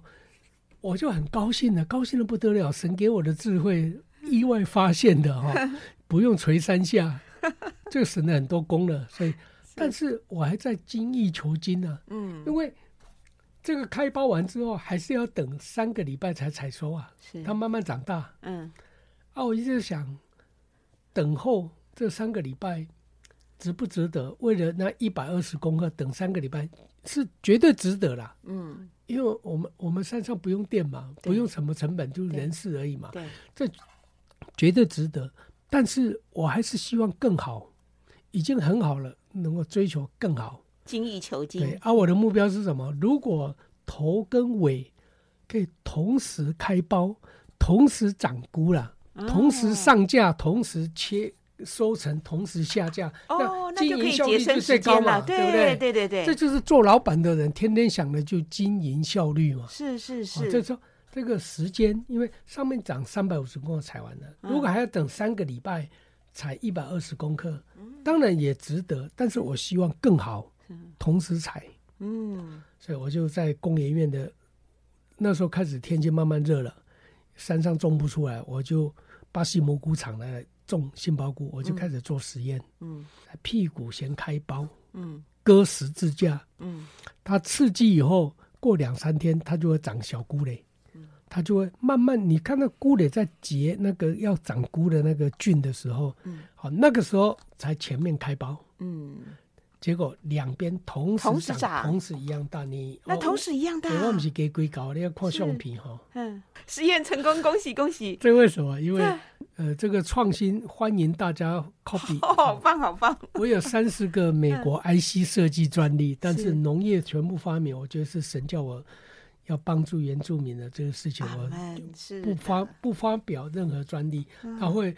我就很高兴的，高兴的不得了。神给我的智慧，意外发现的哈、哦，不用捶三下，就省了很多功了。所以，但是我还在精益求精呢、啊。嗯，因为这个开包完之后，还是要等三个礼拜才采收啊。是，它慢慢长大。嗯，啊，我一直想，等候这三个礼拜值不值得？为了那一百二十公克，等三个礼拜是绝对值得啦。嗯。因为我们我们山上不用电嘛，不用什么成本，就是人事而已嘛。对，这绝对值得。但是我还是希望更好，已经很好了，能够追求更好，
精益求精。
对，而、啊、我的目标是什么？如果头跟尾可以同时开包，同时长菇了，同时上架，同时切。收成同时下架，
哦，那经营效率就最高嘛，对不对？对对对，
这就是做老板的人天天想的，就经营效率嘛。
是是是，
哦、就是说这个时间，因为上面长三百五十公克采完了，嗯、如果还要等三个礼拜采一百二十公克，嗯、当然也值得，但是我希望更好，同时采。嗯，所以我就在工研院的那时候开始，天气慢慢热了，山上种不出来，我就巴西蘑菇厂来。种杏鲍菇，我就开始做实验。嗯，屁股先开包，嗯，割十字架，嗯，它刺激以后，过两三天它就会长小菇嘞，嗯，它就会慢慢，你看到菇蕾在结那个要长菇的那个菌的时候，嗯，好，那个时候才前面开包，嗯。结果两边同时长，同时一样大。你
那同时一样大，
我们是给鬼搞，你要看橡皮哈。
嗯，实验成功，恭喜恭喜。
这为什么？因为呃，这个创新欢迎大家 copy。
好 [LAUGHS] 棒，好棒。
我有三十个美国 IC 设计专利，但是农业全部发明，我觉得是神叫我要帮助原住民的这个事情，我不发不发表任何专利，他会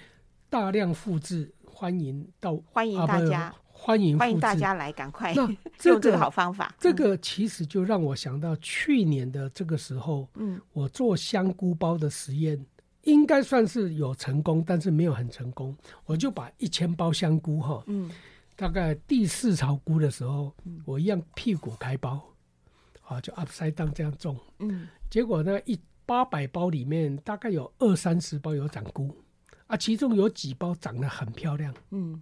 大量复制，欢迎到
欢迎大家。
欢迎
欢迎大家来，赶快 [LAUGHS] 用这个好方法。
这个其实就让我想到去年的这个时候，嗯，我做香菇包的实验，应该算是有成功，但是没有很成功。我就把一千包香菇哈，嗯，大概第四槽菇的时候，我一样屁股开包，啊，就 upside down 这样种，嗯，结果呢，一八百包里面大概有二三十包有长菇，啊，其中有几包长得很漂亮，嗯。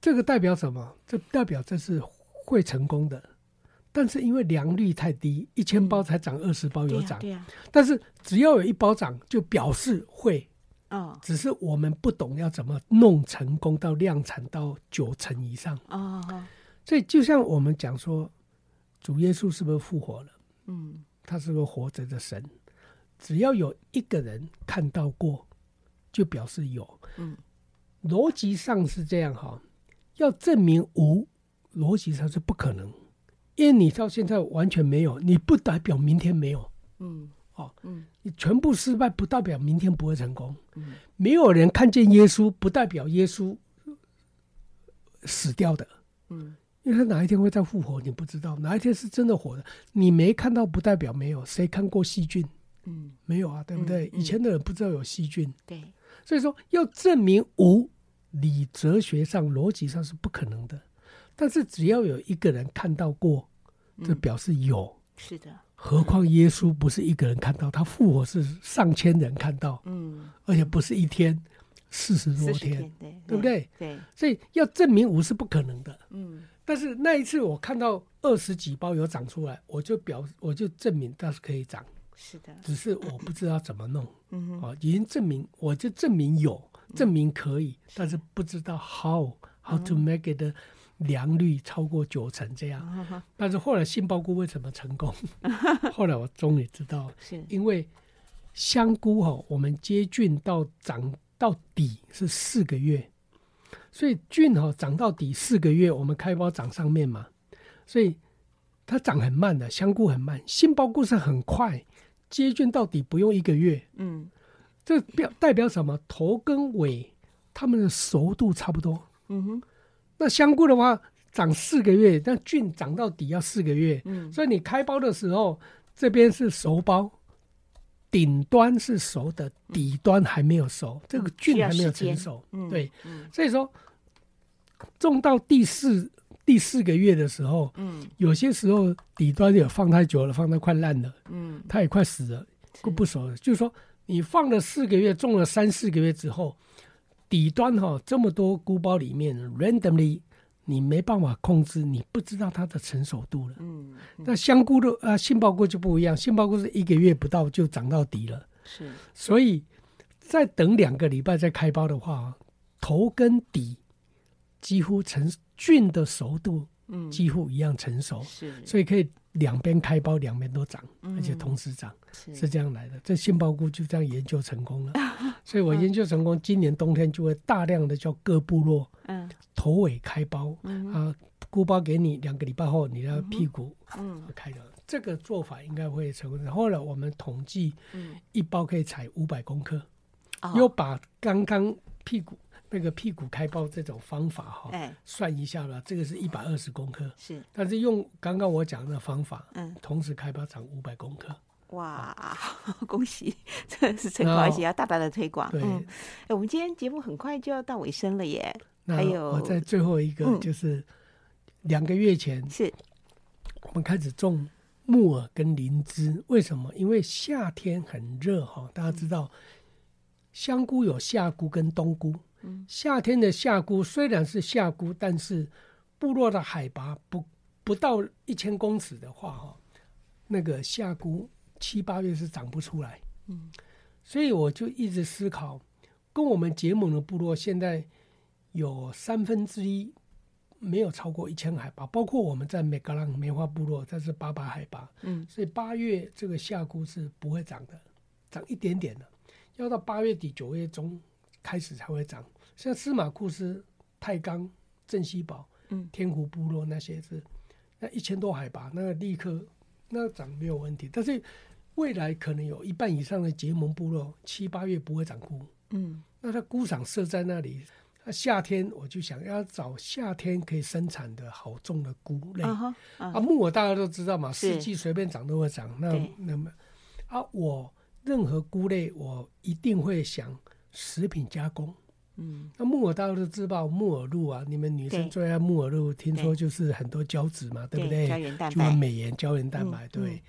这个代表什么？这代表这是会成功的，但是因为良率太低，一千包才涨二十包有长。对呀。但是只要有一包涨，就表示会。哦。只是我们不懂要怎么弄成功到量产到九成以上。哦。所以就像我们讲说，主耶稣是不是复活了？嗯。他是不是活着的神，只要有一个人看到过，就表示有。嗯。逻辑上是这样哈。要证明无，逻辑上是不可能，因为你到现在完全没有，你不代表明天没有。嗯，哦，嗯，你全部失败不代表明天不会成功。嗯，没有人看见耶稣，不代表耶稣死掉的。嗯，因为他哪一天会再复活，你不知道，哪一天是真的活的，你没看到不代表没有。谁看过细菌？嗯，没有啊，对不对？以前的人不知道有细菌。对，所以说要证明无。理哲学上、逻辑上是不可能的，但是只要有一个人看到过，这表示有。嗯、是的，何况耶稣不是一个人看到，他复活是上千人看到。嗯，而且不是一天，四十多天，天对，对不对？对，所以要证明无是不可能的。嗯，但是那一次我看到二十几包有长出来，我就表我就证明它是可以长。是的，只是我不知道怎么弄。嗯，哦，已经证明，我就证明有。证明可以，但是不知道 how how to make it 的良率超过九成这样。但是后来杏鲍菇为什么成功？[LAUGHS] 后来我终于知道，是因为香菇哈，我们接菌到长到底是四个月，所以菌哈长到底四个月，我们开包长上面嘛，所以它长很慢的，香菇很慢，杏鲍菇是很快，接菌到底不用一个月。嗯。这表代表什么？头跟尾，它们的熟度差不多。嗯哼。那香菇的话，长四个月，但菌长到底要四个月。嗯。所以你开包的时候，这边是熟包，顶端是熟的，底端还没有熟，这个菌还没有成熟。嗯。对。嗯。所以说，种到第四第四个月的时候，
嗯，
有些时候底端也放太久了，放得快烂了，
嗯，
它也快死了，不不熟了。就是说，你放了四个月，种了三四个月之后，底端哈、哦、这么多菇包里面，randomly 你没办法控制，你不知道它的成熟度了。
嗯，嗯。
那香菇的啊，杏鲍菇就不一样，杏鲍菇是一个月不到就长到底了，
是，
所以再等两个礼拜再开包的话，头跟底几乎成菌的熟度，
嗯，
几乎一样成熟，
是，
所以可以两边开包，两边都长，
嗯。
而且同时长，
是。
是这样来的。这杏鲍菇就这样研究成功了，[LAUGHS] 所以我研究成功，今年冬天就会大量的叫各部落，
嗯，
头尾开包，
嗯
啊，菇包给你两个礼拜后，你的屁股
嗯
开了，这个做法应该会成功。后来我们统计，
嗯，
一包可以采五百公克，
哦。
又把刚刚屁股那个屁股开包这种方法哈，
哎，
算一下了，这个是一百二十公克，
是，
但是用刚刚我讲的方法，
嗯，
同时开包长五百公克，
哇，[LAUGHS] 恭喜，这是成功，而且要大大的推广。
对，
嗯，哎，我们今天节目很快就要到尾声了耶，
那
还有
我在最后一个
嗯。
就是两个月前，
是，
我们开始种木耳跟灵芝，为什么？因为夏天很热哈，大家知道，香菇有夏菇跟冬菇。
嗯，
夏天的夏菇虽然是夏菇，但是部落的海拔不不到一千公尺的话，哈，那个夏菇七八月是长不出来。
嗯，
所以我就一直思考，跟我们结盟的部落现在有三分之一没有超过一千海拔，包括我们在美格朗梅花部落，它是八百海拔。
嗯，
所以八月这个夏菇是不会长的，长一点点的，要到八月底九月中。开始才会长，像司马库斯、太钢、镇西堡、
嗯、
天湖部落那些是那一千多海拔，那个立刻那个长没有问题。但是未来可能有一半以上的结盟部落七八月不会长菇，
嗯，
那它菇场设在那里，那夏天我就想要找夏天可以生产的好种的菇类
啊，
木耳大家都知道嘛，四季随便长都会长。那那么啊，我任何菇类我一定会想。食品加工，
嗯，
那木耳大家都知道木耳露啊，你们女生最爱木耳露，听说就是很多胶质嘛，对，不对？
胶原蛋白，
就美颜胶原蛋白，对。
嗯、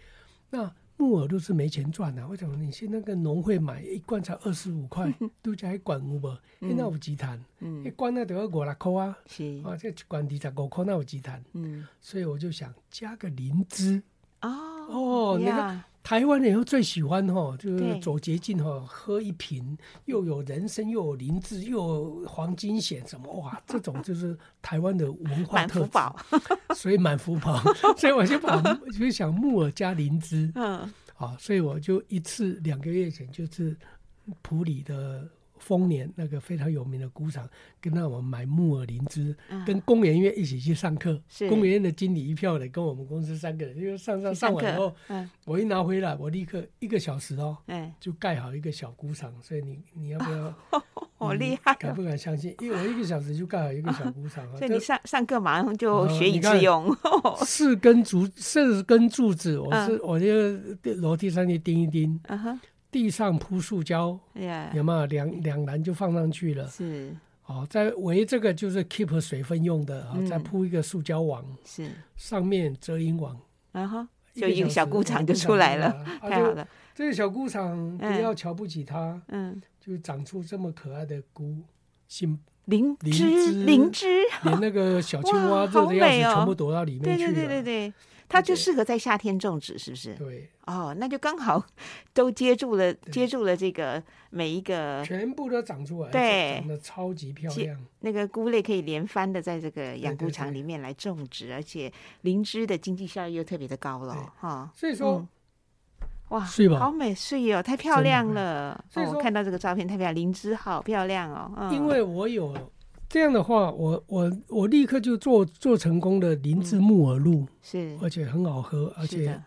那木耳露是没钱赚的、啊，为什么？你去那个农会买一罐才二十五块，[LAUGHS] 都加一罐五百，那有几坛？
嗯，
一罐那得要五六块啊，
是
啊，这一罐二十五块，那有几坛？
嗯，
所以我就想加个灵芝
哦
哦，那个。台湾人又最喜欢哈，就是走捷径哈，喝一瓶又有人参又有灵芝又有黄金险什么哇，这种就是台湾的文化特宝，[LAUGHS] 所以满福宝，[LAUGHS] 所以我就把就想木耳加灵芝，嗯，好，所以我就一次两个月前就是普里的。丰年那个非常有名的鼓场，跟他我们买木耳灵芝，嗯、跟工研院一起去上课。工研院的经理一票的，跟我们公司三个人，因为上上上完以后，嗯、我一拿回来，我立刻一个小时哦，嗯、就盖好一个小鼓场。所以你你要不要？[LAUGHS]
好厉害、哦！
敢不敢相信？因为我一个小时就盖好一个小鼓场。[LAUGHS]
所以你上上课马上就学以致用。
嗯、[LAUGHS] 四根竹，四根柱子，我是、嗯、我就楼梯上去钉一钉。地上铺塑胶有没有？两两篮就放上去了？是，哦，在围这个就是 keep 水分用的啊，嗯、再铺一个塑胶网，是。上面遮阴网，然后、uh 就一个小菇场就出来了，啊、太好了。这个小菇场不要瞧不起它，嗯，就长出这么可爱的菇，杏
灵芝，灵芝，[LAUGHS]
连那个小青蛙热的样子全部躲到里面去了，对对对对对。
它就适合在夏天种植，是不是？
对，
哦，那就刚好都接住了，接住了这个每一个，
全部都长出来，
对，
长得超级漂亮。
那个菇类可以连番的在这个养菇场里面来种植，对对对，而且灵芝的经济效益又特别的高了，哈。
所以说，
嗯、哇？好美，睡哦，太漂亮了。所以说、哦、看到这个照片太漂亮，灵芝好漂亮哦。嗯、
因为我有。这样的话，我我我立刻就做做成功的灵芝木耳露，是，而且很好喝，而且，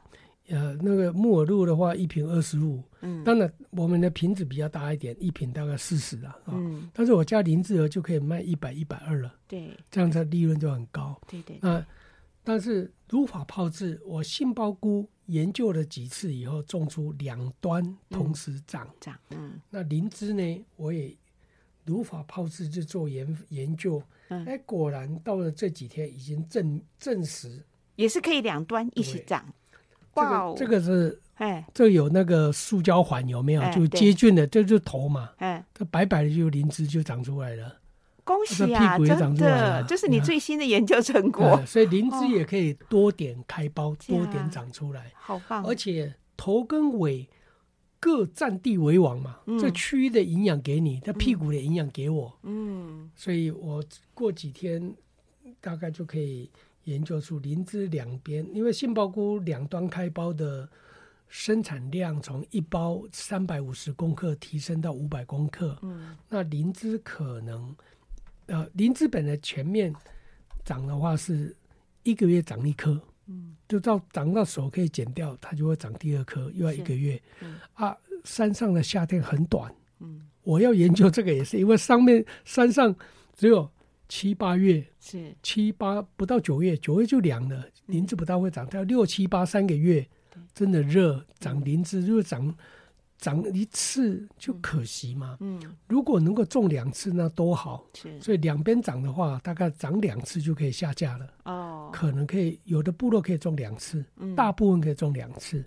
呃，那个木耳露的话，一瓶二十五，嗯，当然我们的瓶子比较大一点，一瓶大概四十啊，嗯，但是我加灵芝儿就可以卖一百一百二了，对，这样子利润就很高，对对，那但是如法炮制，我杏鲍菇研究了几次以后，种出两端同时长。长，嗯，那灵芝呢，我也。如法炮制去做研研究，哎、
嗯，
果然到了这几天已经证证实，
也是可以两端一起
长。
哇
这个是，
哎。
这有那个塑胶环有没有？
哎
就接近的，这就是头嘛，
哎，
这白白的就灵芝就长出来了。
恭喜啊！真
这屁股也长出来
的，
了。
这是你最新的研究成果。
哎，所以灵芝也可以多点开苞，
这样
多点长出来，
好棒！
而且头跟尾各占地为王嘛，
嗯。
这区域的营养给你，他屁股的营养给我，
嗯，
所以我过几天大概就可以研究出灵芝两边，因为杏鲍菇两端开包的生产量从一包三百五十公克提升到五百公克，
嗯，
那灵芝可能，呃，灵芝本来前面长的话是一个月长一颗，
嗯，
就到长到手可以剪掉，它就会长第二颗，又要一个月，
嗯
啊，山上的夏天很短，
嗯，
我要研究这个也是，因为上面山上只有七八月，
是。
七八不到九月，九月就凉了，林子不大会长，它要六七八三个月，真的热，长林子就是长长一次就可惜嘛。
嗯，
如果能够种两次，那多好。
是
所以两边长的话，大概长两次就可以下架了。
哦，
可能可以有的部落可以种两次，
嗯
大部分可以种两次。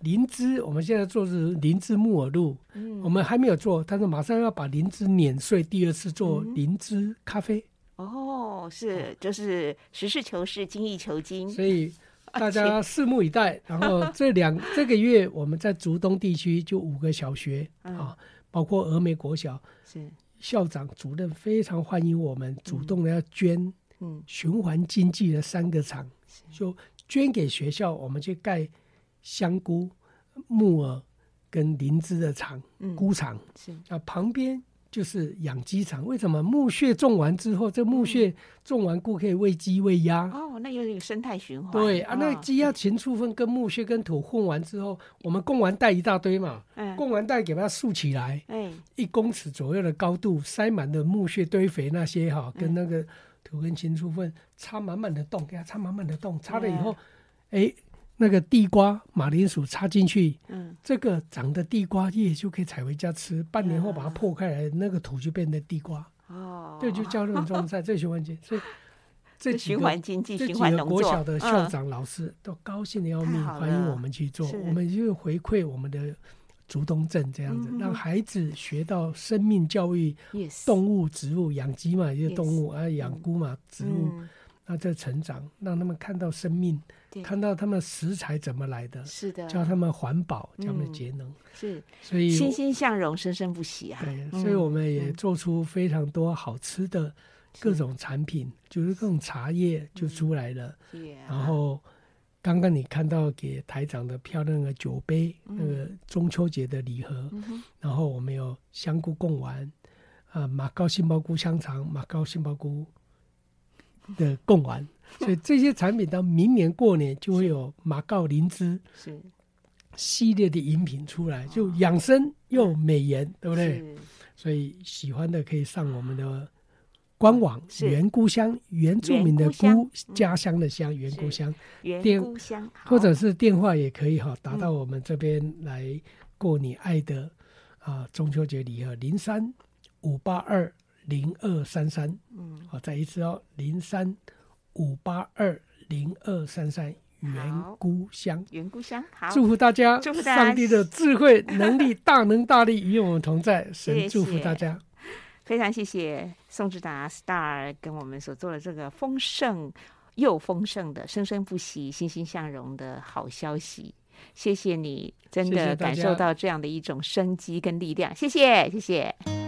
灵芝我们现在做的是灵芝木耳露，
嗯
我们还没有做，但是马上要把灵芝碾碎，第二次做
嗯
灵芝咖啡。
哦，是就是实事求是，精益求精，
所以大家拭目以待。然后 [LAUGHS] 这两这个月我们在竹东地区就五个小学
嗯。
啊，包括峨眉国小，
是。
校长主任非常欢迎我们，主动的要捐
嗯。
循环经济的三个厂，
是。
就捐给学校，我们去盖香菇、木耳跟灵芝的厂、
嗯。
菇厂。
是。
啊，旁边就是养鸡场。为什么木屑种完之后，这木屑种完菇可以喂鸡喂鸭？
哦，那有点生态循环，
对啊，那
哦
鸡鸭禽畜粪跟木屑跟土混完之后，我们供完袋一大堆嘛，
嗯。
供完袋给它竖起来，
哎。
一公尺左右的高度，塞满的木屑堆肥那些哈，
嗯。
跟那个土跟禽畜粪插满满的洞，给它插满满的洞，插了以后那个地瓜、马铃薯插进去，
嗯。
这个长的地瓜叶就可以采回家吃，半年后把它
嗯
破开来，那个土就变成地瓜，
哦，
对，就叫那种种菜，[LAUGHS] 这循环经，所以这几
循
个
环经济、
这几
循环农作。
个国小的校
嗯
长、老师都高兴的要命，欢迎我们去做，我们就回馈我们的竹东镇这样子
嗯，
让孩子学到生命教育动物、植物，养鸡嘛，也是动物啊，养菇嘛，植物，
嗯
那这成长，让他们看到生命，看到他们食材怎么来的，
是的，
教他们环保，教他们
嗯
节能，
是。
所以
欣欣向荣，生生不息啊，
对，
嗯
所以我们也
嗯。
做出非常多好吃的各种产品，就是各种茶叶就出来了。然后刚刚你看到给台长的漂亮的酒杯，
嗯。
那个中秋节的礼盒，然后我们有香菇贡丸，啊、马高杏鲍菇香肠，马高杏鲍菇的贡丸，[LAUGHS] 所以这些产品到明年过年就会有马告灵芝
是。
系列的饮品出来，就养生又美颜，对不
对？
所以喜欢的可以上我们的官
网“
原故乡”，原住民的
原菇，
家乡的乡，原
故乡，
或者是电话也可以哈，打到我们这边来过你爱的啊中秋节礼盒零三五八二零二三三，
嗯
好，再一次哦，零三五八二零二三三，原菇香。
原菇香，好，
祝福大家，
祝福大家
上帝的智慧、能力、大能大力与我们同在。[LAUGHS] 神祝福大家。
非常谢谢宋志达 Star 跟我们所做的这个丰盛又丰盛的、生生不息、欣欣向荣的好消息。谢谢你，真的感受到这样的一种生机跟力量。
谢谢，谢谢。